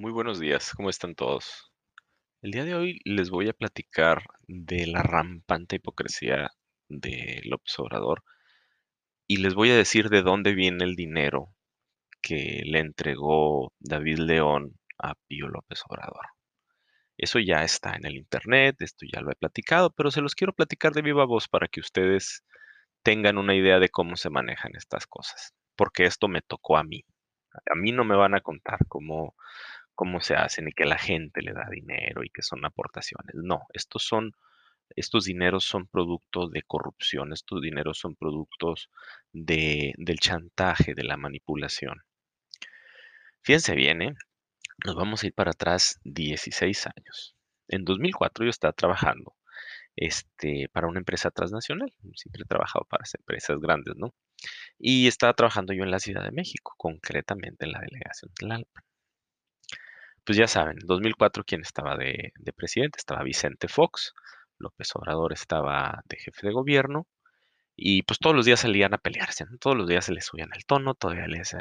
Muy buenos días, ¿cómo están todos? El día de hoy les voy a platicar de la rampante hipocresía de López Obrador y les voy a decir de dónde viene el dinero que le entregó David León a Pío López Obrador. Eso ya está en el internet, esto ya lo he platicado, pero se los quiero platicar de viva voz para que ustedes tengan una idea de cómo se manejan estas cosas, porque esto me tocó a mí. A mí no me van a contar cómo cómo se hacen y que la gente le da dinero y que son aportaciones. No, estos son, estos dineros son productos de corrupción, estos dineros son productos de, del chantaje, de la manipulación. Fíjense bien, ¿eh? nos vamos a ir para atrás 16 años. En 2004 yo estaba trabajando este, para una empresa transnacional. Siempre he trabajado para empresas grandes, ¿no? Y estaba trabajando yo en la Ciudad de México, concretamente en la delegación de Tlalpan pues ya saben, en 2004 quién estaba de, presidente, estaba Vicente Fox, López Obrador estaba de jefe de gobierno y pues todos los días salían a pelearse, todos los días se les subían el tono, todavía les,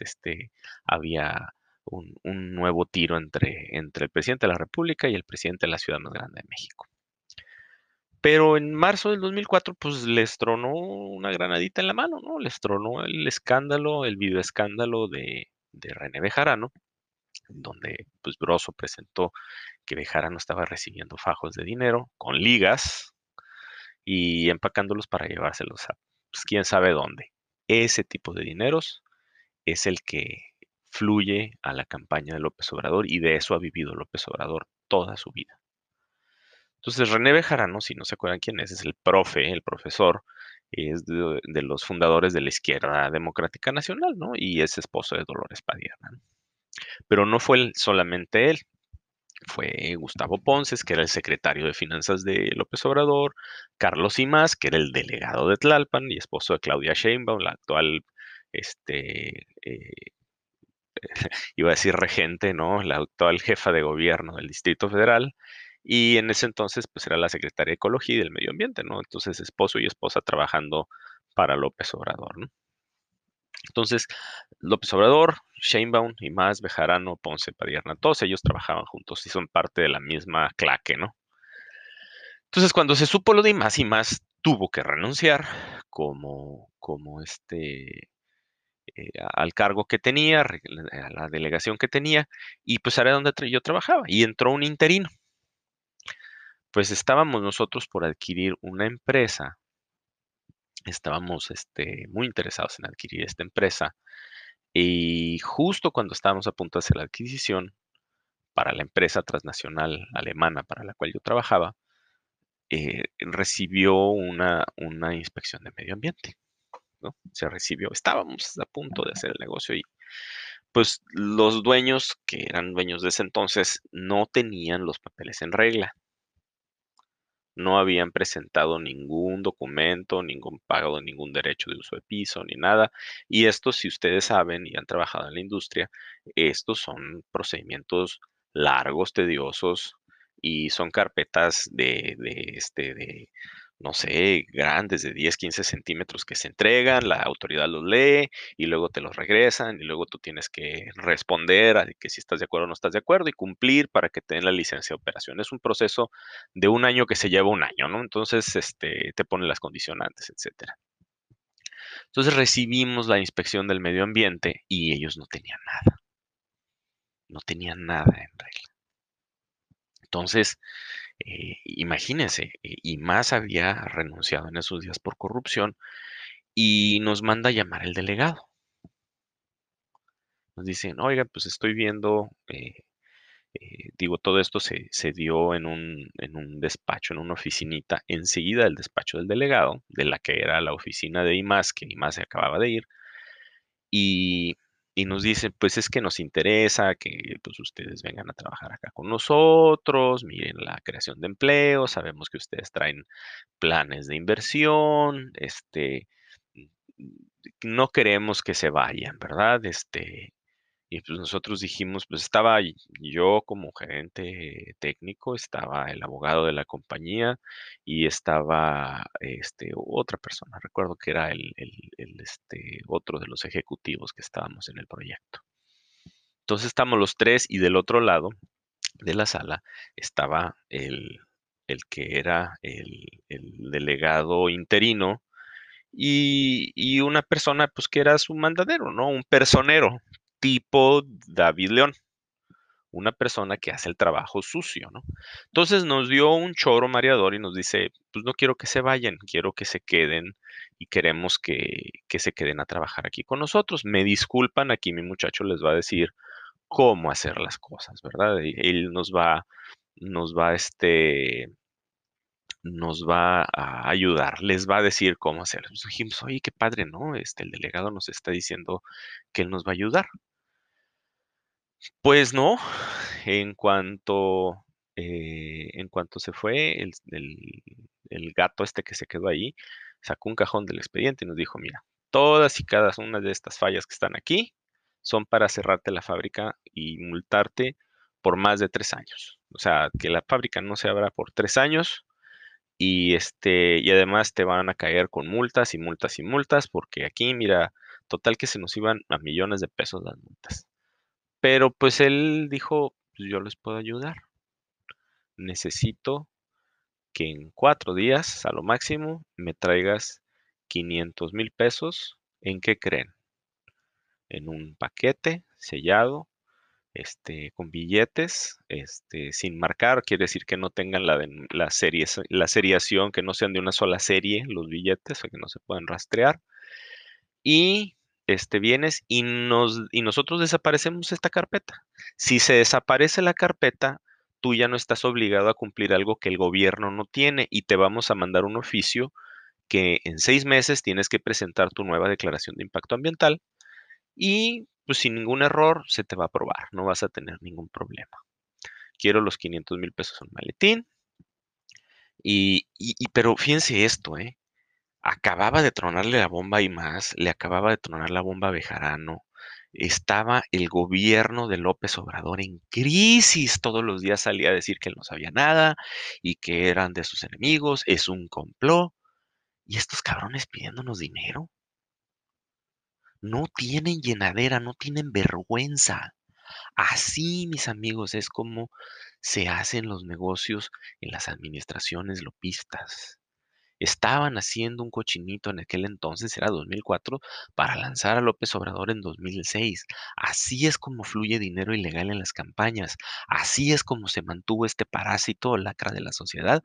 este, había un, nuevo tiro entre, el presidente de la República y el presidente de la ciudad más grande de México. Pero en marzo del 2004, pues les tronó una granadita en la mano, ¿no? Les tronó el escándalo, el videoescándalo de, de René Bejarano, donde pues presentó que Bejarano estaba recibiendo fajos de dinero con ligas y empacándolos para llevárselos a pues, quién sabe dónde. Ese tipo de dineros es el que fluye a la campaña de López Obrador y de eso ha vivido López Obrador toda su vida. Entonces René Bejarano, si no se acuerdan quién es, es el profe, el profesor, es de, los fundadores de la izquierda democrática nacional, ¿no? Y es esposo de Dolores Padierna. Pero no fue solamente él, fue Gustavo Ponces, que era el secretario de Finanzas de López Obrador, Carlos Imás, que era el delegado de Tlalpan y esposo de Claudia Sheinbaum, la actual, este, eh, iba a decir regente, ¿no? La actual jefa de gobierno del Distrito Federal. Y en ese entonces, pues era la secretaria de Ecología y del Medio Ambiente, ¿no? Entonces, esposo y esposa trabajando para López Obrador, ¿no? Entonces, López Obrador, Sheinbaum y más, Bejarano, Ponce, Padierna, todos ellos trabajaban juntos y son parte de la misma claque, ¿no? Entonces, cuando se supo lo de más y más, tuvo que renunciar como, como este, eh, al cargo que tenía, a la delegación que tenía, y pues era donde yo trabajaba, y entró un interino. Pues estábamos nosotros por adquirir una empresa estábamos este, muy interesados en adquirir esta empresa y justo cuando estábamos a punto de hacer la adquisición para la empresa transnacional alemana para la cual yo trabajaba, eh, recibió una, una, inspección de medio ambiente. ¿no? Se recibió, estábamos a punto de hacer el negocio y pues los dueños, que eran dueños de ese entonces, no tenían los papeles en regla no habían presentado ningún documento, ningún pago ningún derecho de uso de piso, ni nada. Y esto, si ustedes saben y han trabajado en la industria, estos son procedimientos largos, tediosos y son carpetas de, de este, de, no sé, grandes de 10, 15 centímetros que se entregan, la autoridad los lee y luego te los regresan y luego tú tienes que responder a que si estás de acuerdo o no estás de acuerdo y cumplir para que te den la licencia de operación. Es un proceso de un año que se lleva un año, ¿no? Entonces, este, te ponen las condicionantes, etcétera. Entonces recibimos la inspección del medio ambiente y ellos no tenían nada. No tenían nada en regla. Entonces, eh, imagínense, eh, y más había renunciado en esos días por corrupción y nos manda a llamar el delegado. Nos dicen, oiga, pues estoy viendo, eh, digo, todo esto se, dio en un, en un, despacho, en una oficinita, enseguida del despacho del delegado, de la que era la oficina de IMAS, que IMAS se acababa de ir, y y nos dicen, pues es que nos interesa que pues, ustedes vengan a trabajar acá con nosotros, miren la creación de empleo, sabemos que ustedes traen planes de inversión, este, no queremos que se vayan, ¿verdad? Este, y pues nosotros dijimos, pues estaba yo como gerente técnico, estaba el abogado de la compañía y estaba este, otra persona, recuerdo que era el, este, otro de los ejecutivos que estábamos en el proyecto. Entonces estamos los tres y del otro lado de la sala estaba el, el que era el, el delegado interino y, y una persona pues que era su mandadero, ¿no? Un personero tipo David León una persona que hace el trabajo sucio, ¿no? Entonces nos dio un choro mareador y nos dice, pues no quiero que se vayan, quiero que se queden y queremos que, que se queden a trabajar aquí con nosotros. Me disculpan, aquí mi muchacho les va a decir cómo hacer las cosas, ¿verdad? Él nos va, nos va, este, nos va a ayudar, les va a decir cómo. Pues dijimos, oye, qué padre, ¿no? Este, el delegado nos está diciendo que él nos va a ayudar. Pues no, en cuanto, eh, en cuanto se fue, el, el- el gato este que se quedó ahí, sacó un cajón del expediente y nos dijo, mira, todas y cada una de estas fallas que están aquí son para cerrarte la fábrica y multarte por más de tres años. O sea, que la fábrica no se abra por tres años y este, y además te van a caer con multas y multas y multas, porque aquí, mira, total que se nos iban a millones de pesos las multas. Pero pues él dijo, pues yo les puedo ayudar. Necesito que en cuatro días, a lo máximo, me traigas 500 mil pesos. ¿En qué creen? En un paquete sellado, este, con billetes, este, sin marcar, quiere decir que no tengan la, la, series- la seriación, que no sean de una sola serie los billetes, o que no se puedan rastrear. y este, vienes y, nos, y nosotros desaparecemos esta carpeta. Si se desaparece la carpeta, tú ya no estás obligado a cumplir algo que el gobierno no tiene y te vamos a mandar un oficio que en seis meses tienes que presentar tu nueva declaración de impacto ambiental y pues sin ningún error se te va a aprobar, no vas a tener ningún problema. Quiero los 500 mil pesos en maletín y, y, y- pero fíjense esto, ¿eh? Acababa de tronarle la bomba y más, le acababa de tronar la bomba a Bejarano. Estaba el gobierno de López Obrador en crisis. Todos los días salía a decir que él no sabía nada y que eran de sus enemigos, es un complot. Y estos cabrones pidiéndonos dinero. No tienen llenadera, no tienen vergüenza. Así, mis amigos, es como se hacen los negocios en las administraciones lopistas. Estaban haciendo un cochinito en aquel entonces, era 2004, para lanzar a López Obrador en 2006. Así es como fluye dinero ilegal en las campañas. Así es como se mantuvo este parásito o lacra de la sociedad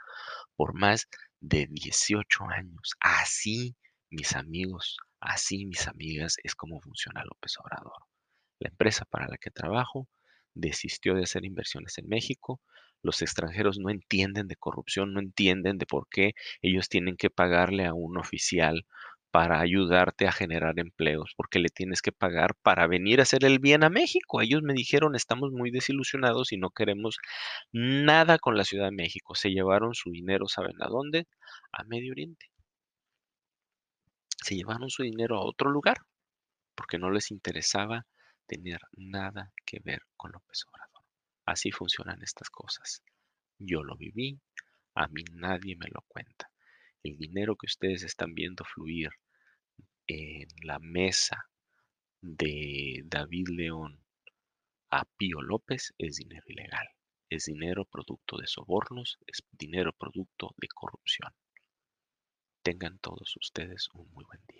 por más de 18 años. Así, mis amigos, así, mis amigas, es como funciona López Obrador. La empresa para la que trabajo desistió de hacer inversiones en México. Los extranjeros no entienden de corrupción, no entienden de por qué ellos tienen que pagarle a un oficial para ayudarte a generar empleos, porque le tienes que pagar para venir a hacer el bien a México. Ellos me dijeron, estamos muy desilusionados y no queremos nada con la Ciudad de México. Se llevaron su dinero, ¿saben a dónde? A Medio Oriente. Se llevaron su dinero a otro lugar porque no les interesaba tener nada que ver con López Obrador. Así funcionan estas cosas. Yo lo viví, a mí nadie me lo cuenta. El dinero que ustedes están viendo fluir en la mesa de David León a Pío López es dinero ilegal. Es dinero producto de sobornos, es dinero producto de corrupción. Tengan todos ustedes un muy buen día.